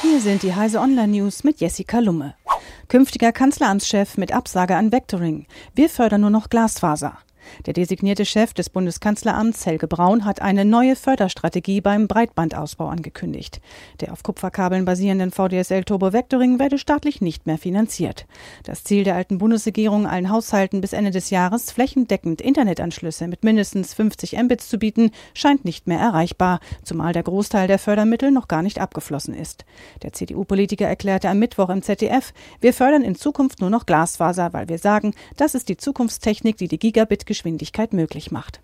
Hier sind die Heise Online News mit Jessica Lumme. Künftiger Kanzleramtschef mit Absage an Vectoring. Wir fördern nur noch Glasfaser. Der designierte Chef des Bundeskanzleramts Helge Braun hat eine neue Förderstrategie beim Breitbandausbau angekündigt. Der auf Kupferkabeln basierenden VDSL Turbo Vectoring werde staatlich nicht mehr finanziert. Das Ziel der alten Bundesregierung, allen Haushalten bis Ende des Jahres flächendeckend Internetanschlüsse mit mindestens 50 Mbits zu bieten, scheint nicht mehr erreichbar, zumal der Großteil der Fördermittel noch gar nicht abgeflossen ist. Der CDU-Politiker erklärte am Mittwoch im ZDF, wir fördern in Zukunft nur noch Glasfaser, weil wir sagen, das ist die Zukunftstechnik, die die Gigabit Geschwindigkeit möglich macht.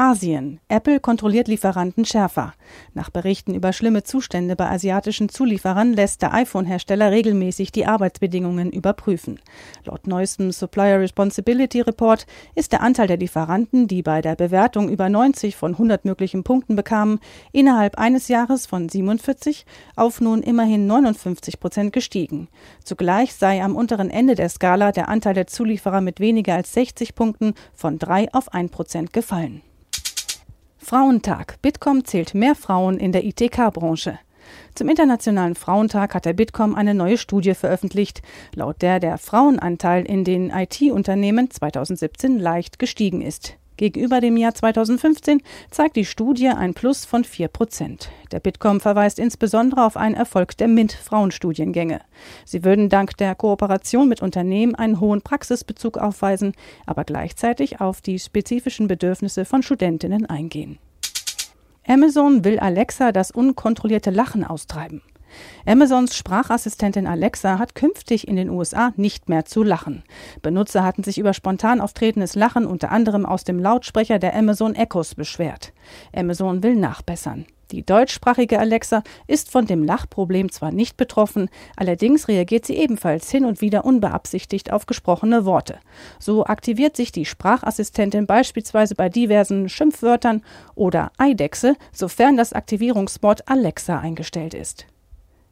Asien. Apple kontrolliert Lieferanten schärfer. Nach Berichten über schlimme Zustände bei asiatischen Zulieferern lässt der iPhone-Hersteller regelmäßig die Arbeitsbedingungen überprüfen. Laut neuestem Supplier Responsibility Report ist der Anteil der Lieferanten, die bei der Bewertung über 90 von 100 möglichen Punkten bekamen, innerhalb eines Jahres von 47 auf nun immerhin 59 Prozent gestiegen. Zugleich sei am unteren Ende der Skala der Anteil der Zulieferer mit weniger als 60 Punkten von 3 auf 1 Prozent gefallen. Frauentag. Bitkom zählt mehr Frauen in der ITK-Branche. Zum Internationalen Frauentag hat der Bitkom eine neue Studie veröffentlicht, laut der der Frauenanteil in den IT-Unternehmen 2017 leicht gestiegen ist. Gegenüber dem Jahr 2015 zeigt die Studie ein Plus von 4 Prozent. Der Bitkom verweist insbesondere auf einen Erfolg der MINT-Frauenstudiengänge. Sie würden dank der Kooperation mit Unternehmen einen hohen Praxisbezug aufweisen, aber gleichzeitig auf die spezifischen Bedürfnisse von Studentinnen eingehen. Amazon will Alexa das unkontrollierte Lachen austreiben. Amazons Sprachassistentin Alexa hat künftig in den USA nicht mehr zu lachen. Benutzer hatten sich über spontan auftretendes Lachen unter anderem aus dem Lautsprecher der Amazon Echos beschwert. Amazon will nachbessern. Die deutschsprachige Alexa ist von dem Lachproblem zwar nicht betroffen, allerdings reagiert sie ebenfalls hin und wieder unbeabsichtigt auf gesprochene Worte. So aktiviert sich die Sprachassistentin beispielsweise bei diversen Schimpfwörtern oder Eidechse, sofern das Aktivierungswort Alexa eingestellt ist.